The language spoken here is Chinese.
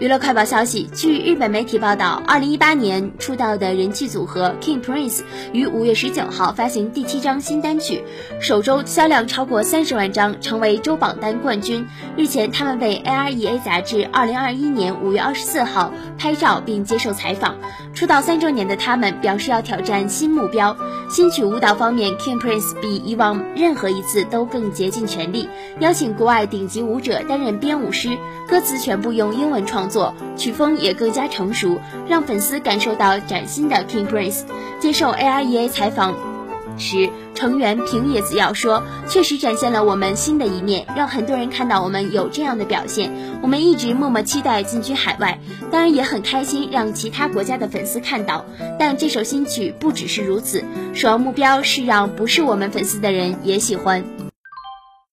娱乐快报消息，据日本媒体报道，二零一八年出道的人气组合 King Prince 于五月十九号发行第七张新单曲，首周销量超过三十万张，成为周榜单冠军。日前，他们为 AREA 杂志二零二一年五月二十四号拍照并接受采访。出道三周年的他们表示要挑战新目标。新曲舞蹈方面，King Prince 比以往任何一次都更竭尽全力，邀请国外顶级舞者担任编舞师，歌词全部用英文创。作曲风也更加成熟，让粉丝感受到崭新的 King Prince。接受 AREA 采访时，成员平野紫耀说：“确实展现了我们新的一面，让很多人看到我们有这样的表现。我们一直默默期待进军海外，当然也很开心让其他国家的粉丝看到。但这首新曲不只是如此，首要目标是让不是我们粉丝的人也喜欢。”